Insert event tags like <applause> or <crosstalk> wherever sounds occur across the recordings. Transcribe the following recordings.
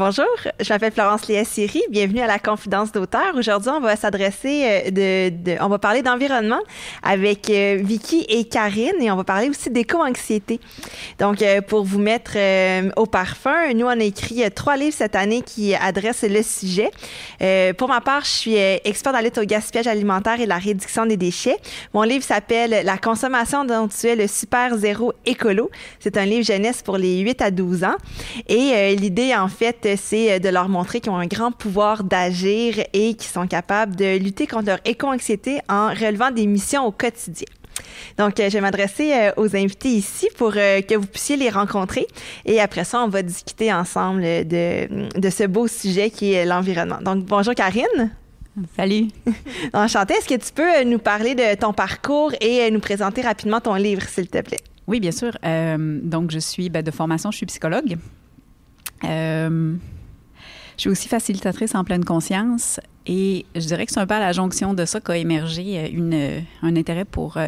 Bonjour, je m'appelle Florence Léa Siri. Bienvenue à la confidence d'auteur. Aujourd'hui, on va s'adresser euh, on va parler d'environnement avec euh, Vicky et Karine et on va parler aussi d'éco-anxiété. Donc, euh, pour vous mettre au parfum, nous, on a écrit trois livres cette année qui adressent le sujet. pour ma part, je suis experte dans lutte au gaspillage alimentaire et la réduction des déchets. Mon livre s'appelle La consommation dont tu es le super zéro écolo. C'est un livre jeunesse pour les 8 à 12 ans. Et l'idée, en fait, c'est euh, de leur montrer qu'ils ont un grand pouvoir d'agir et qu'ils sont capables de lutter contre leur éco-anxiété en relevant des missions au quotidien. Donc, euh, je vais m'adresser euh, aux invités ici pour que vous puissiez les rencontrer. Et après ça, on va discuter ensemble de, de ce beau sujet qui est l'environnement. Donc, bonjour Karine. Salut. <laughs> Enchantée. Est-ce que tu peux nous parler de ton parcours et nous présenter rapidement ton livre, s'il te plaît? Oui, bien sûr. donc, je suis ben, de formation, je suis psychologue. Euh, je suis aussi facilitatrice en pleine conscience et je dirais que c'est un peu à la jonction de ça qu'a émergé euh, une, euh, un intérêt pour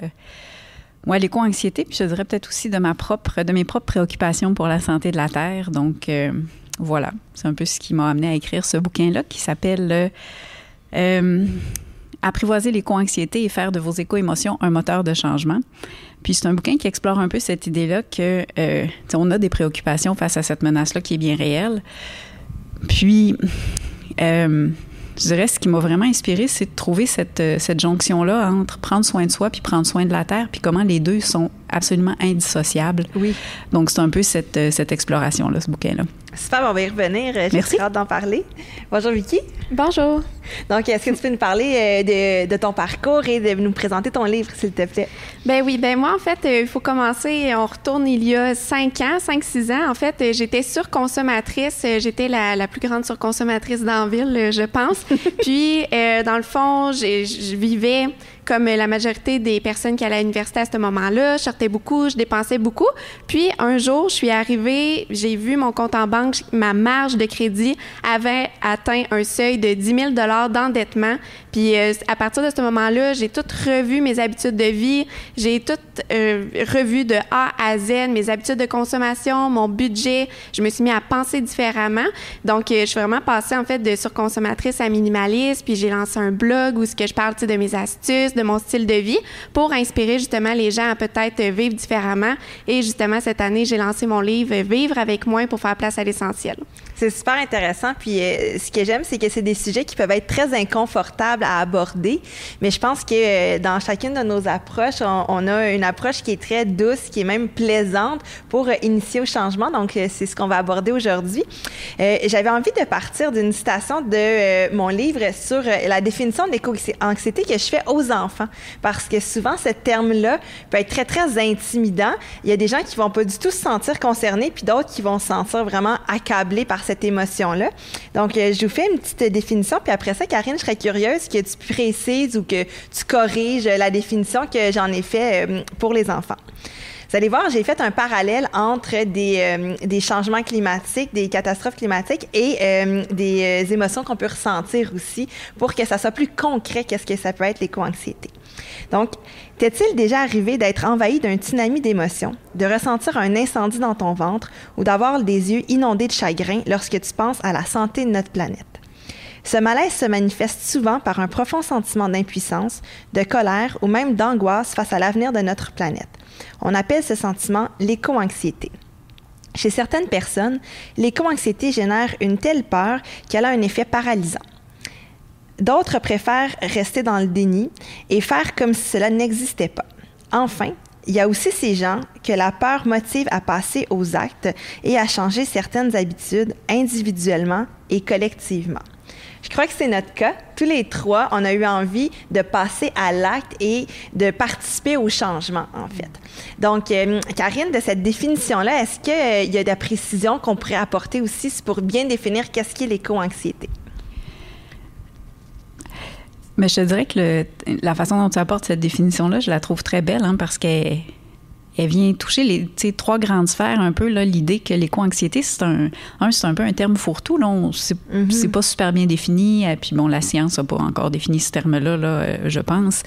moi l'éco-anxiété, puis je dirais peut-être aussi de ma propre, de mes propres préoccupations pour la santé de la Terre. Donc voilà, c'est un peu ce qui m'a amené à écrire ce bouquin-là qui s'appelle Apprivoiser l'éco-anxiété et faire de vos éco-émotions un moteur de changement. Puis c'est un bouquin qui explore un peu cette idée-là que euh, on a des préoccupations face à cette menace-là qui est bien réelle. Puis euh, je dirais ce qui m'a vraiment inspiré, c'est de trouver cette, euh, cette jonction-là entre prendre soin de soi puis prendre soin de la terre, puis comment les deux sont absolument indissociables. Oui. Donc c'est un peu cette, cette exploration-là, ce bouquin-là. Super, on va y revenir. J'ai Merci. hâte d'en parler. Bonjour Vicky. Bonjour. Donc, est-ce que tu peux nous parler euh, de, ton parcours et de nous présenter ton livre, s'il te plaît? Ben oui, ben moi, en fait, euh, il faut commencer, on retourne il y a cinq ans, cinq, six ans. En fait, euh, j'étais surconsommatrice. J'étais la, plus grande surconsommatrice dans la ville, je pense. <laughs> Puis, dans le fond, je vivais comme la majorité des personnes qui allaient à l'université à ce moment-là. Je sortais beaucoup, je dépensais beaucoup. Puis un jour, je suis arrivée, j'ai vu mon compte en banque, ma marge de crédit avait atteint un seuil de 10 000 d'endettement. Puis euh, à partir de ce moment-là, j'ai tout revu mes habitudes de vie, j'ai tout euh, revu de A à Z, mes habitudes de consommation, mon budget. Je me suis mis à penser différemment. Donc, euh, je suis vraiment passée en fait de surconsommatrice à minimaliste. Puis j'ai lancé un blog où ce que je parle de mes astuces, de mon style de vie, pour inspirer justement les gens à peut-être vivre différemment. Et justement cette année, j'ai lancé mon livre Vivre avec moins pour faire place à l'essentiel. C'est super intéressant. Puis ce que j'aime, c'est que c'est des sujets qui peuvent être très inconfortables à aborder. Mais je pense que dans chacune de nos approches, on, a une approche qui est très douce, qui est même plaisante pour euh, initier au changement. Donc, euh, c'est ce qu'on va aborder aujourd'hui. Euh, j'avais envie de partir d'une citation de mon livre sur la définition de l'éco-anxiété que je fais aux enfants. Parce que souvent, ce terme-là peut être très, très intimidant. Il y a des gens qui vont pas du tout se sentir concernés, puis d'autres qui vont se sentir vraiment accablés par cette émotion-là. Donc, je vous fais une petite définition, puis après ça, Karine, je serais curieuse que tu précises ou que tu corriges la définition que j'en ai fait pour les enfants. Vous allez voir, j'ai fait un parallèle entre des, euh, changements climatiques, des catastrophes climatiques et euh, des euh, émotions qu'on peut ressentir aussi pour que ça soit plus concret qu'est-ce que ça peut être l'éco-anxiété. Donc, t'est-il déjà arrivé d'être envahi d'un tsunami d'émotions, de ressentir un incendie dans ton ventre ou d'avoir des yeux inondés de chagrin lorsque tu penses à la santé de notre planète? Ce malaise se manifeste souvent par un profond sentiment d'impuissance, de colère ou même d'angoisse face à l'avenir de notre planète. On appelle ce sentiment l'éco-anxiété. Chez certaines personnes, l'éco-anxiété génère une telle peur qu'elle a un effet paralysant. D'autres préfèrent rester dans le déni et faire comme si cela n'existait pas. Enfin, il y a aussi ces gens que la peur motive à passer aux actes et à changer certaines habitudes individuellement et collectivement. Je crois que c'est notre cas. Tous les trois, on a eu envie de passer à l'acte et de participer au changement, en fait. Donc, euh, Karine, de cette définition-là, est-ce qu'il euh, y a des précisions qu'on pourrait apporter aussi pour bien définir qu'est-ce qu'est l'éco-anxiété? Mais je te dirais que la façon dont tu apportes cette définition-là, je la trouve très belle hein, parce qu'elle elle vient toucher les trois grandes sphères un peu l'idée que l'éco-anxiété c'est un, c'est un peu un terme fourre-tout là mm-hmm. c'est pas super bien défini et puis bon la science n'a pas encore défini ce terme-là là, euh, je pense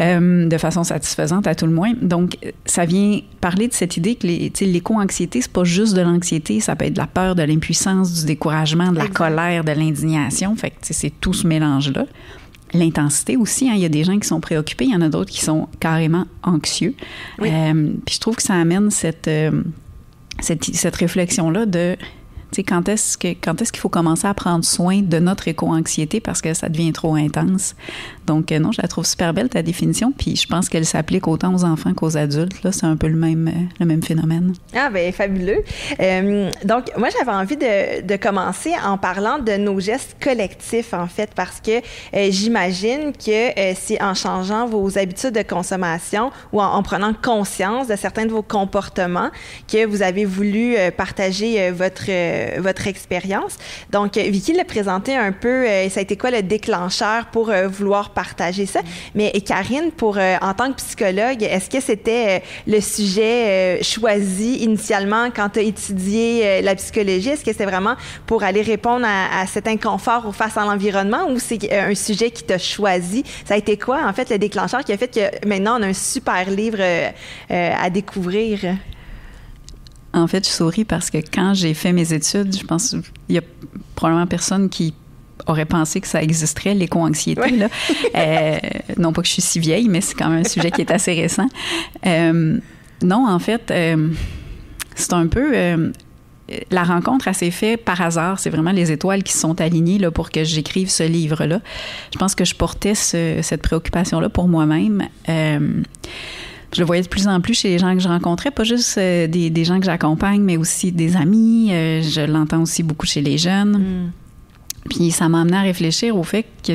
euh, de façon satisfaisante à tout le moins. Donc, ça vient parler de cette idée que l'éco-anxiété, c'est pas juste de l'anxiété, ça peut être de la peur, de l'impuissance, du découragement, de la colère, de l'indignation. Fait que c'est tout ce mélange-là l'intensité aussi. Hein. Il y a des gens qui sont préoccupés, il y en a d'autres qui sont carrément anxieux. Euh, puis je trouve que ça amène cette, euh, cette, cette réflexion-là de quand est-ce que quand est-ce qu'il faut commencer à prendre soin de notre éco-anxiété parce que ça devient trop intense? Donc euh, non, je la trouve super belle ta définition, puis je pense qu'elle s'applique autant aux enfants qu'aux adultes. Là, c'est un peu le même euh, le même phénomène. Ah ben fabuleux. Euh, donc moi j'avais envie de, de, commencer en parlant de nos gestes collectifs en fait parce que j'imagine que c'est en changeant vos habitudes de consommation ou en, prenant conscience de certains de vos comportements que vous avez voulu partager votre euh, votre expérience. Donc, euh, Vicky l'a présenté un peu, euh, ça a été quoi le déclencheur pour vouloir partager. Mais Karine, pour en tant que psychologue, est-ce que c'était le sujet choisi initialement quand tu as étudié la psychologie? Est-ce que c'était vraiment pour aller répondre à, cet inconfort face à l'environnement ou c'est un sujet qui t'a choisi? Ça a été quoi, en fait, le déclencheur qui a fait que maintenant on a un super livre à découvrir? En fait, je souris parce que quand j'ai fait mes études, je pense qu'il y a probablement personne qui aurait pensé que ça existerait, l'éco-anxiété. Euh, non pas que je suis si vieille, mais c'est quand même un sujet qui est assez récent. Euh, non, en fait, euh, c'est un peu... la rencontre, elle s'est faite par hasard. C'est vraiment les étoiles qui se sont alignées là, pour que j'écrive ce livre-là. Je pense que je portais cette préoccupation-là pour moi-même je le voyais de plus en plus chez les gens que je rencontrais, pas juste des, des, gens que j'accompagne, mais aussi des amis. Je l'entends aussi beaucoup chez les jeunes. Mm. Puis ça m'a amené à réfléchir au fait que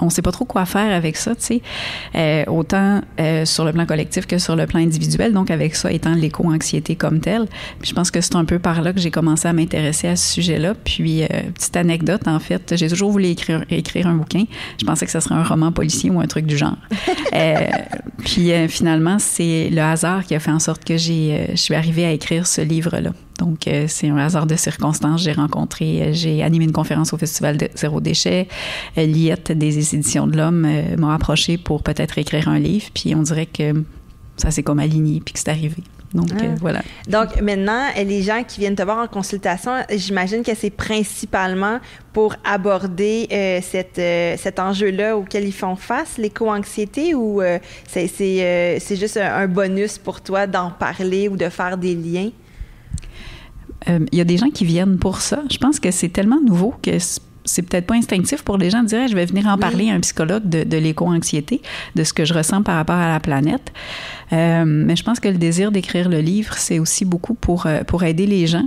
on sait pas trop quoi faire avec ça, tu sais, euh, autant euh, sur le plan collectif que sur le plan individuel. Donc avec ça étant l'éco-anxiété comme telle, Puis je pense que c'est un peu par là que j'ai commencé à m'intéresser à ce sujet-là. Puis euh, petite anecdote, en fait, j'ai toujours voulu écrire, écrire un bouquin. Je pensais que ce serait un roman policier ou un truc du genre. <laughs> puis finalement, c'est le hasard qui a fait en sorte que j'ai, je suis arrivée à écrire ce livre-là. Donc, euh, c'est un hasard de circonstances. J'ai rencontré, euh, j'ai animé une conférence au Festival de Zéro Déchet. Euh, Liette des Éditions de l'Homme m'a approché pour peut-être écrire un livre. Puis on dirait que ça s'est comme aligné puis que c'est arrivé. Donc, ah. voilà. Donc, maintenant, les gens qui viennent te voir en consultation, j'imagine que c'est principalement pour aborder cette, cet enjeu-là auquel ils font face, l'éco-anxiété, ou c'est juste un bonus pour toi d'en parler ou de faire des liens? Il euh, y a des gens qui viennent pour ça. Je pense que c'est tellement nouveau que c'est peut-être pas instinctif pour les gens de dire je vais venir en parler à un psychologue de, l'éco-anxiété, de ce que je ressens par rapport à la planète. Euh, mais je pense que le désir d'écrire le livre, c'est aussi beaucoup pour, euh, pour aider les gens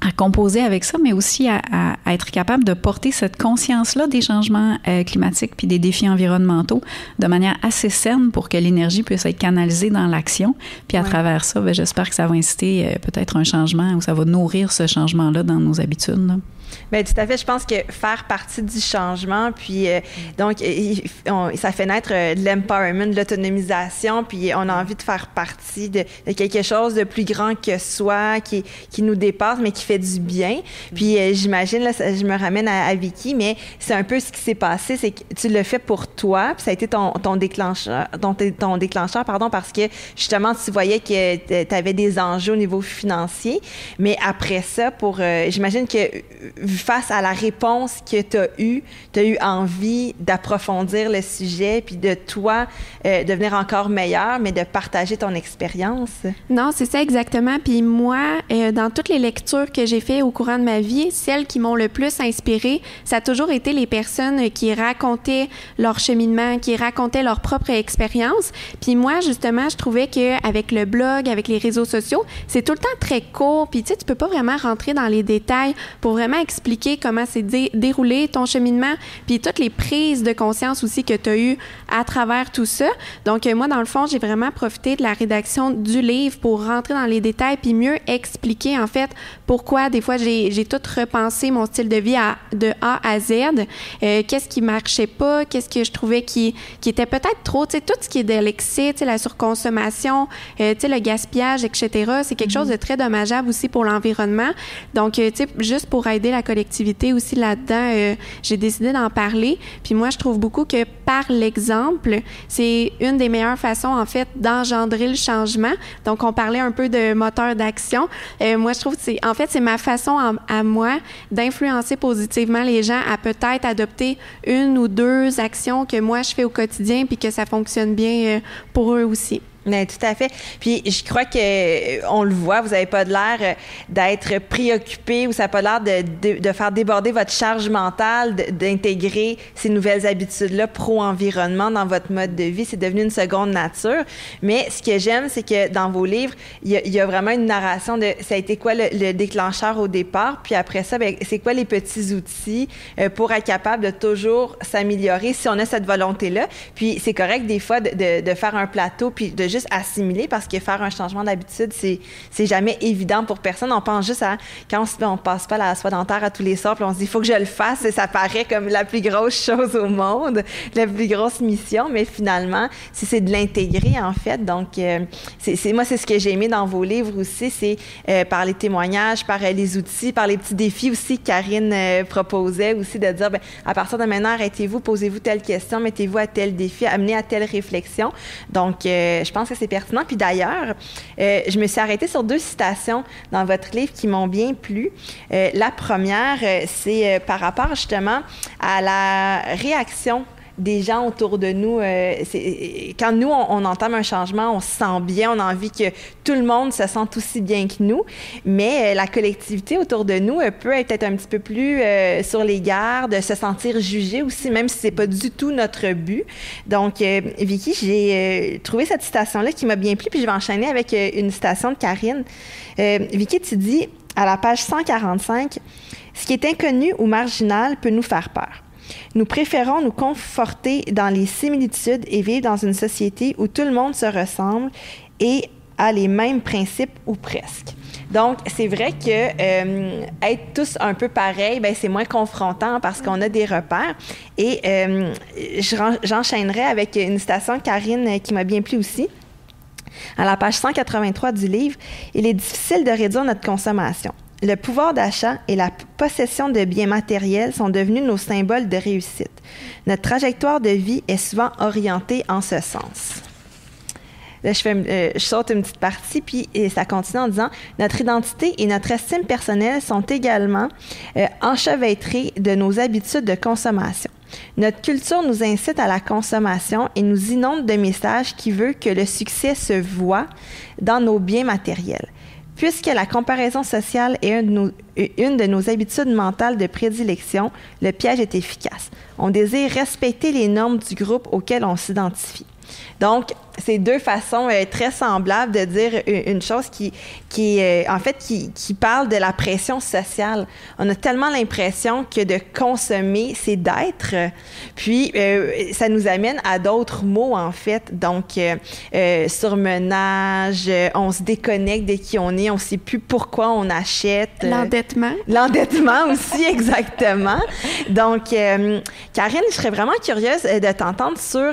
à composer avec ça, mais aussi à, être capable de porter cette conscience-là des changements euh, climatiques puis des défis environnementaux de manière assez saine pour que l'énergie puisse être canalisée dans l'action. Puis à travers ça, ben, j'espère que ça va inciter euh, peut-être un changement ou ça va nourrir ce changement-là dans nos habitudes. Là. Bien, tout à fait. Je pense que faire partie du changement, puis euh, donc, ça fait naître euh, de l'empowerment, de l'autonomisation, puis on a envie de faire partie de, quelque chose de plus grand que soi, qui, qui nous dépasse, mais qui fait du bien. Puis euh, j'imagine, là, je me ramène à, Vicky, mais c'est un peu ce qui s'est passé, c'est que tu le fais pour toi, puis ça a été ton, ton déclencheur, ton, ton déclencheur, pardon, parce que justement, tu voyais que tu avais des enjeux au niveau financier. Mais après ça, pour, j'imagine que face à la réponse que tu as eue, tu as eu envie d'approfondir le sujet, puis de toi euh, devenir encore meilleur, mais de partager ton expérience? Non, c'est ça exactement. Puis moi, euh, dans toutes les lectures que j'ai faites au courant de ma vie, celles qui m'ont le plus inspirée, ça a toujours été les personnes qui racontaient leur cheminement, qui racontaient leur propre expérience. Puis moi, justement, je trouvais qu'avec le blog, avec les réseaux sociaux, c'est tout le temps très court. Puis tu sais, tu peux pas vraiment rentrer dans les détails pour vraiment expliquer comment c'est déroulé ton cheminement, puis toutes les prises de conscience aussi que tu as eues à travers tout ça. Donc, moi, dans le fond, j'ai vraiment profité de la rédaction du livre pour rentrer dans les détails puis mieux expliquer, en fait, pourquoi des fois j'ai tout repensé mon style de vie à, de A à Z. Euh, qu'est-ce qui marchait pas, qu'est-ce que je trouvais qui, qui était peut-être trop, tu sais, tout ce qui est de l'excès, tu sais, la surconsommation, euh, tu sais, le gaspillage, etc. C'est quelque chose de très dommageable aussi pour l'environnement. Donc, euh, tu sais, juste pour aider la collectivité aussi là-dedans, j'ai décidé d'en parler. Puis moi, je trouve beaucoup que par l'exemple, c'est une des meilleures façons, en fait, d'engendrer le changement. Donc, on parlait un peu de moteur d'action. moi, je trouve que c'est, en fait, c'est ma façon à moi d'influencer positivement les gens à peut-être adopter une ou deux actions que moi je fais au quotidien puis que ça fonctionne bien euh, pour eux aussi. Mais tout à fait. Puis je crois que euh, on le voit, vous n'avez pas l'air euh, d'être préoccupé ou ça n'a pas l'air de, de, faire déborder votre charge mentale, d'intégrer ces nouvelles habitudes-là pro-environnement dans votre mode de vie. C'est devenu une seconde nature. Mais ce que j'aime, c'est que dans vos livres, il y, a, vraiment une narration de ça a été quoi le, déclencheur au départ, puis après ça, ben, c'est quoi les petits outils euh, pour être capable de toujours s'améliorer si on a cette volonté-là? Puis c'est correct des fois de, de faire un plateau puis de juste assimiler parce que faire un changement d'habitude, c'est, jamais évident pour personne. On pense juste à quand on, on passe pas la soie dentaire à tous les sorts, puis on se dit, il faut que je le fasse et ça paraît comme la plus grosse <laughs> chose au monde, la plus grosse mission, mais finalement, si c'est de l'intégrer, en fait. Donc, euh, c'est, moi, c'est ce que j'ai aimé dans vos livres aussi, c'est euh, par les témoignages, par euh, les outils, par les petits défis aussi que Karine proposait aussi de dire, ben, à partir de maintenant, arrêtez-vous, posez-vous telle question, mettez-vous à tel défi, amenez à telle réflexion. Donc, je pense pense que c'est pertinent. Puis d'ailleurs, euh, je me suis arrêtée sur deux citations dans votre livre qui m'ont bien plu. Euh, la première, euh, c'est par rapport justement à la réaction des gens autour de nous. Euh, quand nous, on, entame un changement, on se sent bien, on a envie que tout le monde se sente aussi bien que nous. Mais euh, la collectivité autour de nous euh, peut être un petit peu plus sur les gardes, se sentir jugé aussi, même si c'est pas du tout notre but. Donc, Vicky, j'ai trouvé cette citation-là qui m'a bien plu, puis je vais enchaîner avec une citation de Karine. Vicky, tu dis à la page 145, ce qui est inconnu ou marginal peut nous faire peur. Nous préférons nous conforter dans les similitudes et vivre dans une société où tout le monde se ressemble et a les mêmes principes ou presque. Donc, c'est vrai que euh, être tous un peu pareils, ben, c'est moins confrontant parce qu'on a des repères. Et euh, j'enchaînerai avec une citation Karine qui m'a bien plu aussi. À la page 183 du livre, il est difficile de réduire notre consommation. Le pouvoir d'achat et la possession de biens matériels sont devenus nos symboles de réussite. Notre trajectoire de vie est souvent orientée en ce sens. Là, je, fais, euh, je saute une petite partie, puis ça continue en disant Notre identité et notre estime personnelle sont également euh, enchevêtrées de nos habitudes de consommation. Notre culture nous incite à la consommation et nous inonde de messages qui veulent que le succès se voit dans nos biens matériels. Puisque la comparaison sociale est une de, nos, habitudes mentales de prédilection, le piège est efficace. On désire respecter les normes du groupe auquel on s'identifie. Donc, c'est deux façons euh, très semblables de dire une chose qui, qui euh, en fait, qui, qui, parle de la pression sociale. On a tellement l'impression que de consommer, c'est d'être. Puis, euh, ça nous amène à d'autres mots, en fait. Donc, surmenage, on se déconnecte de qui on est, on ne sait plus pourquoi on achète. L'endettement. L'endettement <laughs> aussi, exactement. Donc, Karine, je serais vraiment curieuse de t'entendre sur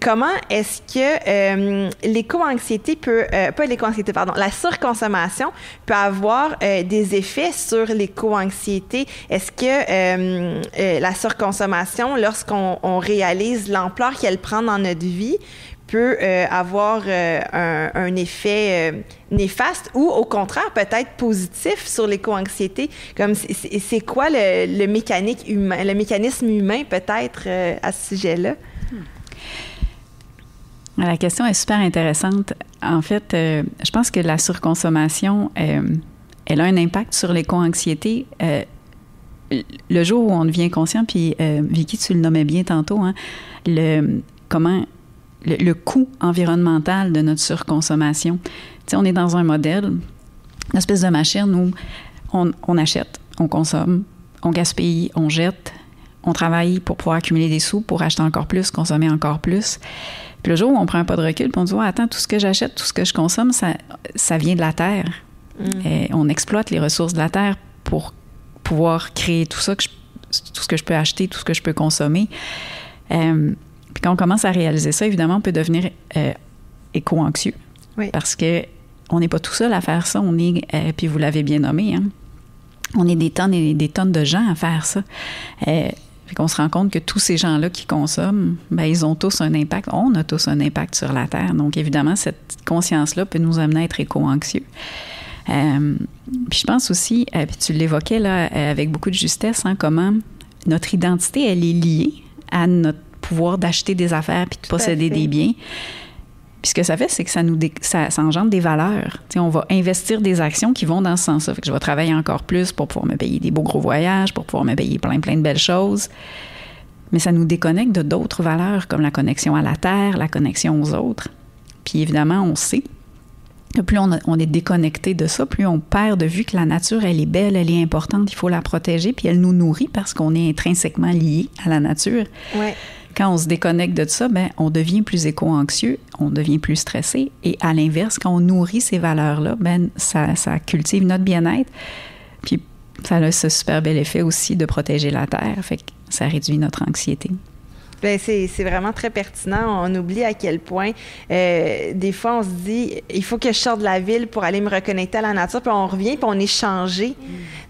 comment est-ce que euh, l'éco-anxiété peut, euh, pas l'éco-anxiété, pardon, la surconsommation peut avoir euh, des effets sur l'éco-anxiété. Est-ce que la surconsommation, lorsqu'on réalise l'ampleur qu'elle prend dans notre vie, peut avoir un, effet néfaste ou au contraire peut-être positif sur l'éco-anxiété? Comme c'est quoi le, mécanique humain, le mécanisme humain peut-être à ce sujet-là? La question est super intéressante. En fait, euh, je pense que la surconsommation, euh, elle a un impact sur l'éco-anxiété. Euh, le jour où on devient conscient, puis Vicky, tu le nommais bien tantôt, hein, le, comment le, coût environnemental de notre surconsommation. Tu sais, on est dans un modèle, une espèce de machine où on, on achète, on consomme, on gaspille, on jette, on travaille pour pouvoir accumuler des sous, pour acheter encore plus, consommer encore plus. Puis le jour où on prend un pas de recul, puis on dit, attends, tout ce que j'achète, tout ce que je consomme, ça, ça vient de la terre. Mm. Et on exploite les ressources de la terre pour pouvoir créer tout ça, que tout ce que je peux acheter, tout ce que je peux consommer. Euh, puis quand on commence à réaliser ça, évidemment, on peut devenir euh, éco-anxieux. Parce que on n'est pas tout seul à faire ça. On est, euh, puis vous l'avez bien nommé, hein, on est des tonnes et des tonnes de gens à faire ça. Euh, qu'on se rend compte que tous ces gens-là qui consomment, ben, ils ont tous un impact. On a tous un impact sur la Terre. Donc, évidemment, cette conscience-là peut nous amener à être éco-anxieux. Euh, puis je pense aussi, euh, puis tu l'évoquais là euh, avec beaucoup de justesse, hein, comment notre identité, elle est liée à notre pouvoir d'acheter des affaires puis de posséder des biens. Puis ce que ça fait, c'est que ça nous ça, engendre des valeurs. on va investir des actions qui vont dans ce sens-là. Fait que je vais travailler encore plus pour pouvoir me payer des beaux gros voyages, pour pouvoir me payer plein, plein de belles choses. Mais ça nous déconnecte de d'autres valeurs comme la connexion à la terre, la connexion aux autres. Puis évidemment, on sait que plus on, est déconnecté de ça, plus on perd de vue que la nature, elle est belle, elle est importante, il faut la protéger, puis elle nous nourrit parce qu'on est intrinsèquement lié à la nature. Ouais quand on se déconnecte de ça, ben, on devient plus éco-anxieux, on devient plus stressé. Et à l'inverse, quand on nourrit ces valeurs-là, ben, ça, ça cultive notre bien-être. Puis ça a ce super bel effet aussi de protéger la Terre. Fait que ça réduit notre anxiété. Bien, c'est, vraiment très pertinent. On oublie à quel point, euh, des fois, on se dit, il faut que je sorte de la ville pour aller me reconnecter à la nature, puis on revient, puis on est changé.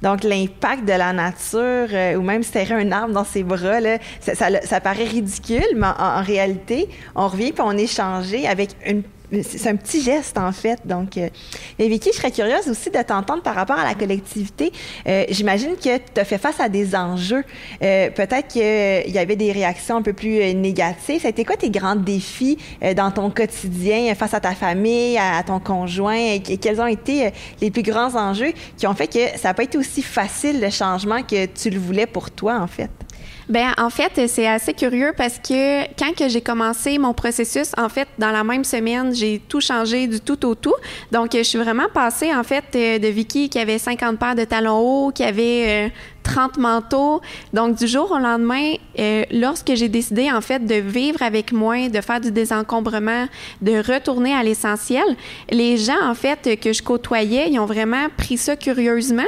Donc, l'impact de la nature, euh, ou même serrer un arbre dans ses bras, là, ça, ça, paraît ridicule, mais en, en réalité, on revient, puis on est changé avec une c'est un petit geste, en fait. Donc, euh, Vicky, je serais curieuse aussi de t'entendre par rapport à la collectivité. Euh, j'imagine que tu as fait face à des enjeux. Euh, peut-être qu'il y avait des réactions un peu plus négatives. Ça a été quoi tes grands défis dans ton quotidien face à ta famille, à, ton conjoint? Et, quels ont été les plus grands enjeux qui ont fait que ça n'a pas été aussi facile le changement que tu le voulais pour toi, en fait? Ben en fait, c'est assez curieux parce que quand que j'ai commencé mon processus, en fait, dans la même semaine, j'ai tout changé du tout au tout. Donc, je suis vraiment passée, en fait, de Vicky qui avait 50 paires de talons hauts, qui avait 30 manteaux. Donc, du jour au lendemain, euh, lorsque j'ai décidé, en fait, de vivre avec moins, de faire du désencombrement, de retourner à l'essentiel, les gens, en fait, que je côtoyais, ils ont vraiment pris ça curieusement.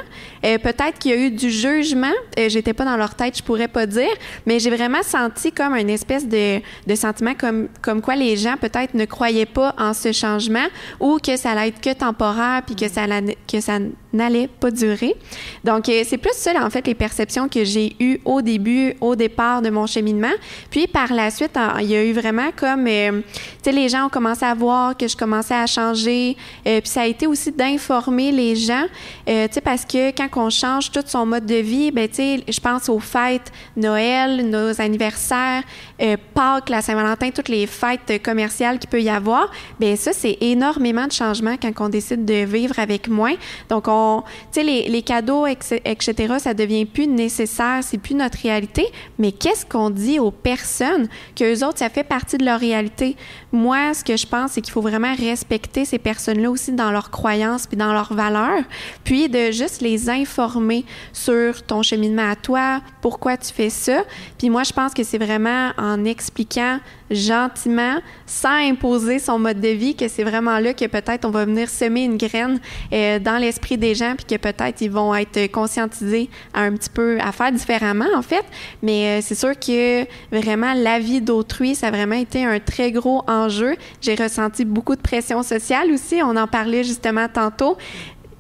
Euh, peut-être qu'il y a eu du jugement. Euh, J'étais pas dans leur tête, je pourrais pas dire, mais j'ai vraiment senti comme une espèce de, de sentiment comme, comme quoi les gens, peut-être, ne croyaient pas en ce changement ou que ça allait être que temporaire puis que ça, que ça n'allait pas durer. Donc, euh, c'est plus ça, en fait, les perceptions que j'ai eues au début, au départ de mon cheminement. Puis, par la suite, il y a eu vraiment comme, euh, tu sais, les gens ont commencé à voir que je commençais à changer. Euh, puis, ça a été aussi d'informer les gens, tu sais, parce que quand on change tout son mode de vie, ben, tu sais, je pense aux fêtes, Noël, nos anniversaires, Pâques, la Saint-Valentin, toutes les fêtes commerciales qu'il peut y avoir. Ben ça, c'est énormément de changements quand on décide de vivre avec moins. Donc, on tu sais, les, cadeaux, etc., ça devient plus nécessaire, c'est plus notre réalité. Mais qu'est-ce qu'on dit aux personnes qu'eux autres, ça fait partie de leur réalité? Moi, ce que je pense, c'est qu'il faut vraiment respecter ces personnes-là aussi dans leurs croyances puis dans leurs valeurs, puis de juste les informer sur ton cheminement à toi, pourquoi tu fais ça. Puis moi, je pense que c'est vraiment en expliquant gentiment, sans imposer son mode de vie, que c'est vraiment là que peut-être on va venir semer une graine euh, dans l'esprit des gens, puis que peut-être ils vont être conscientisés un petit peu à faire différemment en fait. Mais euh, c'est sûr que vraiment la vie d'autrui, ça a vraiment été un très gros enjeu. J'ai ressenti beaucoup de pression sociale aussi. On en parlait justement tantôt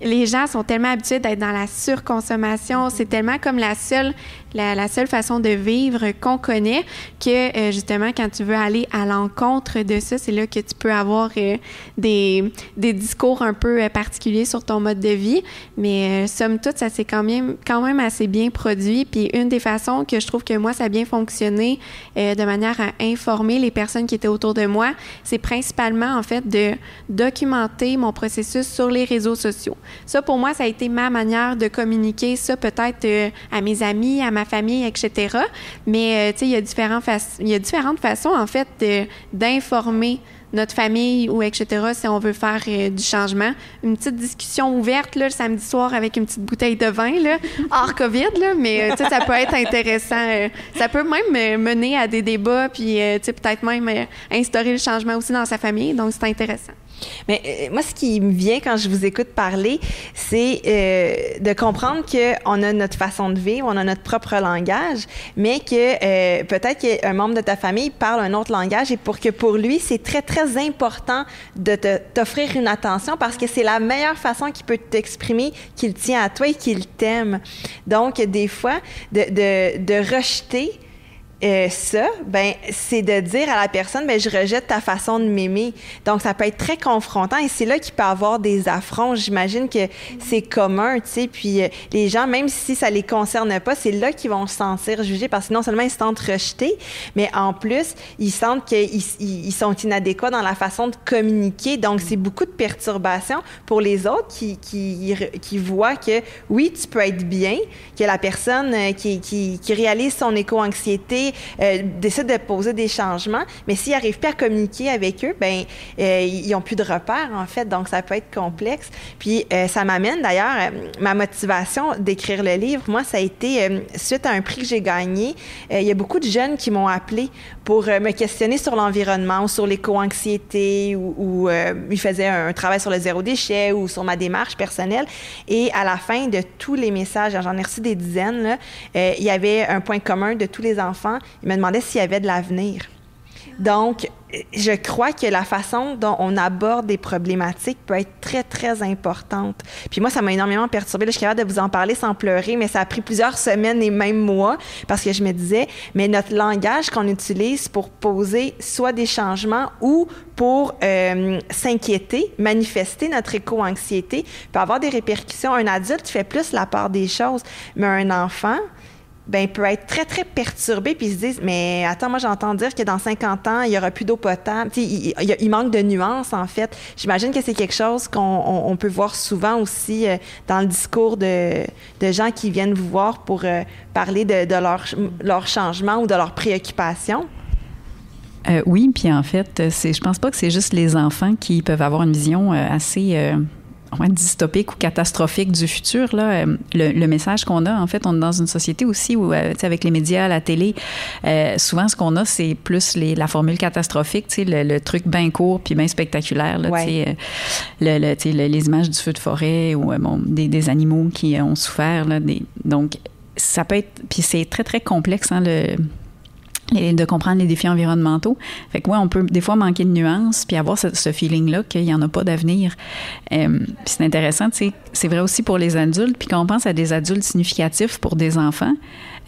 les gens sont tellement habitués d'être dans la surconsommation. C'est tellement comme la seule la, seule façon de vivre qu'on connaît, que euh, justement, quand tu veux aller à l'encontre de ça, c'est là que tu peux avoir euh, des, des, discours un peu euh, particuliers sur ton mode de vie. Mais somme toute, ça s'est quand même, quand même assez bien produit. Puis une des façons que je trouve que moi, ça a bien fonctionné de manière à informer les personnes qui étaient autour de moi, c'est principalement en fait de documenter mon processus sur les réseaux sociaux. Ça, pour moi, ça a été ma manière de communiquer ça peut-être à mes amis, à ma famille, etc. Mais, euh, tu sais, il y, a différentes il y a différentes façons, en fait, d'informer notre famille ou etc. Si on veut faire euh, du changement, une petite discussion ouverte là, le samedi soir avec une petite bouteille de vin là, <laughs> hors Covid là, mais euh, ça peut être intéressant. Euh, ça peut même mener à des débats puis peut-être même instaurer le changement aussi dans sa famille. Donc c'est intéressant. Mais euh, moi, ce qui me vient quand je vous écoute parler, c'est euh, de comprendre qu'on a notre façon de vivre, on a notre propre langage, mais que euh, peut-être qu'un membre de ta famille parle un autre langage et pour que pour lui, c'est très, très important de t'offrir une attention parce que c'est la meilleure façon qu'il peut t'exprimer qu'il tient à toi et qu'il t'aime. Donc, des fois, de, de, de rejeter euh, ça, ben, c'est de dire à la personne, ben, je rejette ta façon de m'aimer. Donc, ça peut être très confrontant et c'est là qu'il peut avoir des affronts. J'imagine que c'est commun, tu sais. Puis, euh, les gens, même si ça les concerne pas, c'est là qu'ils vont se sentir jugés parce que non seulement ils se sentent rejetés, mais en plus, ils sentent qu'ils ils sont inadéquats dans la façon de communiquer. Donc, c'est beaucoup de perturbations pour les autres qui, qui, qui voient que oui, tu peux être bien, que la personne euh, qui, qui, qui réalise son éco-anxiété euh, décident de poser des changements, mais s'ils n'arrivent pas à communiquer avec eux, ben euh, ils n'ont plus de repères, en fait, donc ça peut être complexe. Puis euh, ça m'amène d'ailleurs, ma motivation d'écrire le livre, moi, ça a été suite à un prix que j'ai gagné. Il y a beaucoup de jeunes qui m'ont appelé pour me questionner sur l'environnement ou sur l'éco-anxiété ou, ou ils faisaient un travail sur le zéro déchet ou sur ma démarche personnelle. Et à la fin de tous les messages, j'en ai reçu des dizaines, là, il y avait un point commun de tous les enfants il me demandait s'il y avait de l'avenir. Donc, je crois que la façon dont on aborde des problématiques peut être très, très importante. Puis moi, ça m'a énormément perturbée. je suis capable de vous en parler sans pleurer, mais ça a pris plusieurs semaines et même mois parce que je me disais, mais notre langage qu'on utilise pour poser soit des changements ou pour euh, s'inquiéter, manifester notre éco-anxiété, peut avoir des répercussions. Un adulte fait plus la part des choses, mais un enfant, ben, peut être très, très perturbé, puis ils se disent, mais attends, moi, j'entends dire que dans 50 ans, il n'y aura plus d'eau potable. Il, il, manque de nuances, en fait. J'imagine que c'est quelque chose qu'on peut voir souvent aussi euh, dans le discours de, de, gens qui viennent vous voir pour euh, parler de, de leur, leur changement ou de leurs préoccupations. Euh, oui, puis en fait, je pense pas que c'est juste les enfants qui peuvent avoir une vision assez dystopique ou catastrophique du futur. Là, euh, le, message qu'on a, en fait, on est dans une société aussi où, euh, avec les médias, la télé, euh, souvent ce qu'on a, c'est plus les, la formule catastrophique, le, le truc bien court puis bien spectaculaire. Là, le, le, les images du feu de forêt ou bon, des, des, animaux qui ont souffert. Là, des, donc, ça peut être... Puis c'est très, très complexe, hein, le et de comprendre les défis environnementaux. Fait que ouais, on peut des fois manquer de nuances puis avoir ce, feeling-là qu'il n'y en a pas d'avenir. Euh, c'est intéressant, c'est vrai aussi pour les adultes. Puis quand on pense à des adultes significatifs pour des enfants,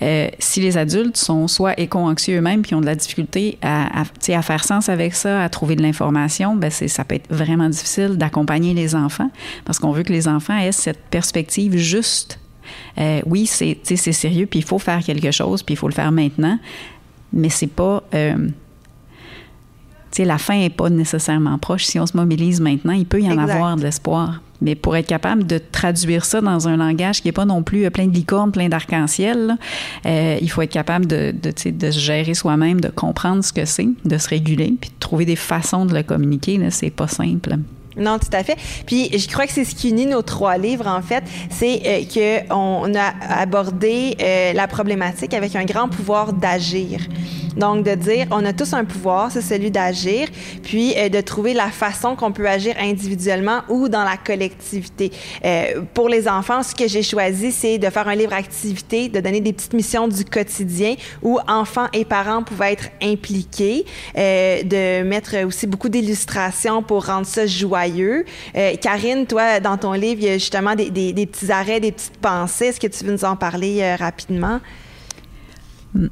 euh, si les adultes sont soit éco-anxieux eux-mêmes puis ont de la difficulté à, faire sens avec ça, à trouver de l'information, ben ça peut être vraiment difficile d'accompagner les enfants parce qu'on veut que les enfants aient cette perspective juste. Euh, oui, c'est sérieux, puis il faut faire quelque chose, puis il faut le faire maintenant mais c'est pas. Euh, tu sais, la fin n'est pas nécessairement proche. Si on se mobilise maintenant, il peut y en avoir de l'espoir. Mais pour être capable de traduire ça dans un langage qui n'est pas non plus euh, plein de licornes, plein d'arc-en-ciel, euh, il faut être capable de, de, de se gérer soi-même, de comprendre ce que c'est, de se réguler, puis de trouver des façons de le communiquer. C'est pas simple. Non, tout à fait. Puis je crois que c'est ce qui unit nos trois livres, en fait, c'est euh, qu'on a abordé euh, la problématique avec un grand pouvoir d'agir. Donc, de dire, on a tous un pouvoir, c'est celui d'agir, puis euh, de trouver la façon qu'on peut agir individuellement ou dans la collectivité. Euh, pour les enfants, ce que j'ai choisi, c'est de faire un livre activité, de donner des petites missions du quotidien où enfants et parents pouvaient être impliqués, euh, de mettre aussi beaucoup d'illustrations pour rendre ça joyeux. Karine, toi, dans ton livre, il y a justement des, petits arrêts, des petites pensées. Est-ce que tu veux nous en parler rapidement? Mm.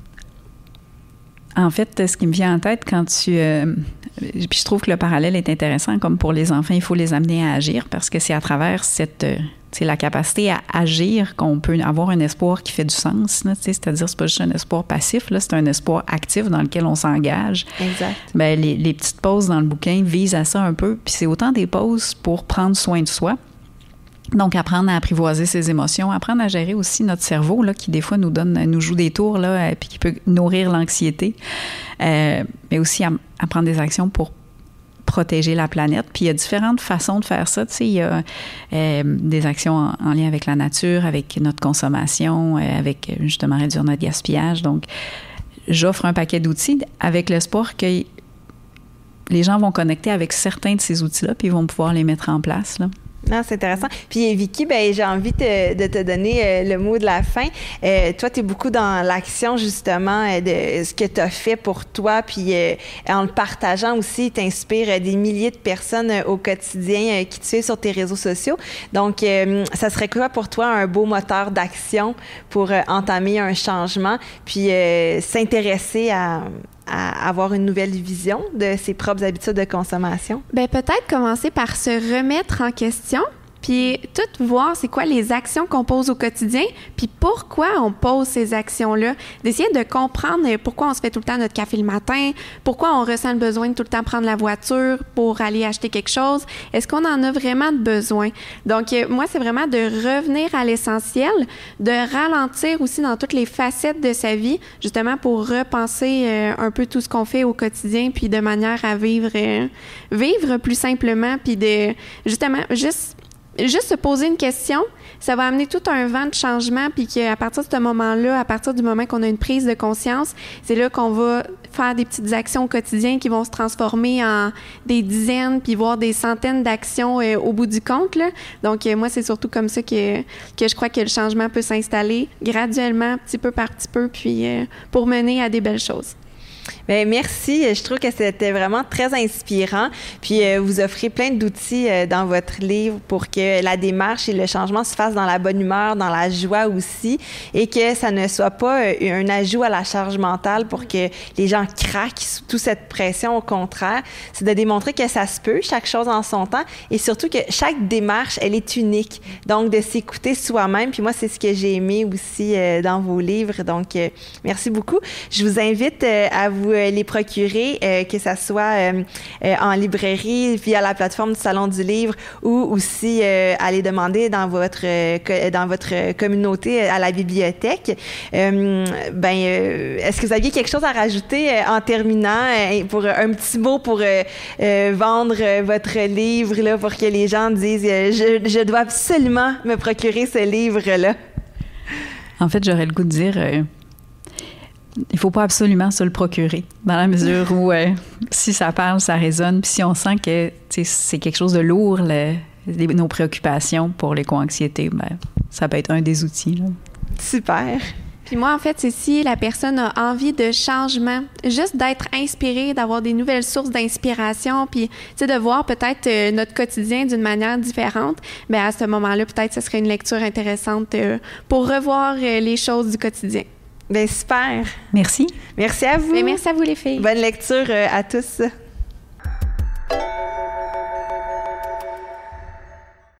En fait, ce qui me vient en tête quand tu... Euh, puis je trouve que le parallèle est intéressant, comme pour les enfants, il faut les amener à agir parce que c'est à travers cette... c'est la capacité à agir qu'on peut avoir un espoir qui fait du sens. C'est-à-dire, c'est pas juste un espoir passif, là, c'est un espoir actif dans lequel on s'engage. Exact. Les, les petites pauses dans le bouquin visent à ça un peu. Puis c'est autant des pauses pour prendre soin de soi, donc, apprendre à apprivoiser ses émotions, apprendre à gérer aussi notre cerveau, là, qui des fois nous donne, nous joue des tours, là, euh, puis qui peut nourrir l'anxiété, euh, mais aussi à, prendre des actions pour protéger la planète. Puis il y a différentes façons de faire ça. Tu sais, il y a euh, des actions en, lien avec la nature, avec notre consommation, avec justement réduire notre gaspillage. Donc, j'offre un paquet d'outils avec l'espoir que les gens vont connecter avec certains de ces outils-là, puis ils vont pouvoir les mettre en place. Là. Non, c'est intéressant. Puis Vicky, ben, j'ai envie de te donner euh, le mot de la fin. Euh, toi, tu es beaucoup dans l'action justement euh, de ce que tu as fait pour toi, puis en le partageant aussi, t'inspires des milliers de personnes au quotidien qui te suivent sur tes réseaux sociaux. Donc, ça serait quoi pour toi un beau moteur d'action pour entamer un changement, puis s'intéresser à, à avoir une nouvelle vision de ses propres habitudes de consommation? Bien, peut-être commencer par se remettre en question puis tout voir c'est quoi les actions qu'on pose au quotidien, puis pourquoi on pose ces actions-là, d'essayer de comprendre pourquoi on se fait tout le temps notre café le matin, pourquoi on ressent le besoin de tout le temps prendre la voiture pour aller acheter quelque chose, est-ce qu'on en a vraiment besoin? Donc euh, moi, c'est vraiment de revenir à l'essentiel, de ralentir aussi dans toutes les facettes de sa vie, justement pour repenser euh, un peu tout ce qu'on fait au quotidien, puis de manière à vivre, euh, vivre plus simplement, puis de justement juste juste se poser une question, ça va amener tout un vent de changement, puis qu'à partir de ce moment-là, à partir du moment qu'on a une prise de conscience, c'est là qu'on va faire des petites actions au quotidien qui vont se transformer en des dizaines, puis voir des centaines d'actions euh, au bout du compte. Donc, euh, moi, c'est surtout comme ça que, que je crois que le changement peut s'installer graduellement, petit peu par petit peu, puis euh, pour mener à des belles choses. Bien, merci. Je trouve que c'était vraiment très inspirant. Puis, euh, vous offrez plein d'outils euh, dans votre livre pour que la démarche et le changement se fassent dans la bonne humeur, dans la joie aussi, et que ça ne soit pas euh, un ajout à la charge mentale pour que les gens craquent sous toute cette pression. Au contraire, c'est de démontrer que ça se peut, chaque chose en son temps, et surtout que chaque démarche, elle est unique. Donc, de s'écouter soi-même. Puis moi, c'est ce que j'ai aimé aussi dans vos livres. Donc, merci beaucoup. Je vous invite à vous euh, les procurer, euh, que ça soit euh, en librairie via la plateforme du Salon du Livre ou aussi à les demander dans votre dans votre communauté à la bibliothèque. ben, est-ce que vous aviez quelque chose à rajouter en terminant pour un petit mot pour vendre votre livre là pour que les gens disent je, dois absolument me procurer ce livre là. En fait, j'aurais le goût de dire il faut pas absolument se le procurer, dans la mesure où euh, si ça parle, ça résonne, puis si on sent que c'est quelque chose de lourd, nos préoccupations pour l'éco-anxiété, ben, ça peut être un des outils. Super. Puis moi, en fait, c'est si la personne a envie de changement, juste d'être inspirée, d'avoir des nouvelles sources d'inspiration, puis de voir peut-être euh, notre quotidien d'une manière différente, bien à ce moment-là, peut-être ce serait une lecture intéressante euh, pour revoir les choses du quotidien. Bien. Merci. Merci à vous. Ben, merci à vous, les filles. Bonne lecture euh, à tous.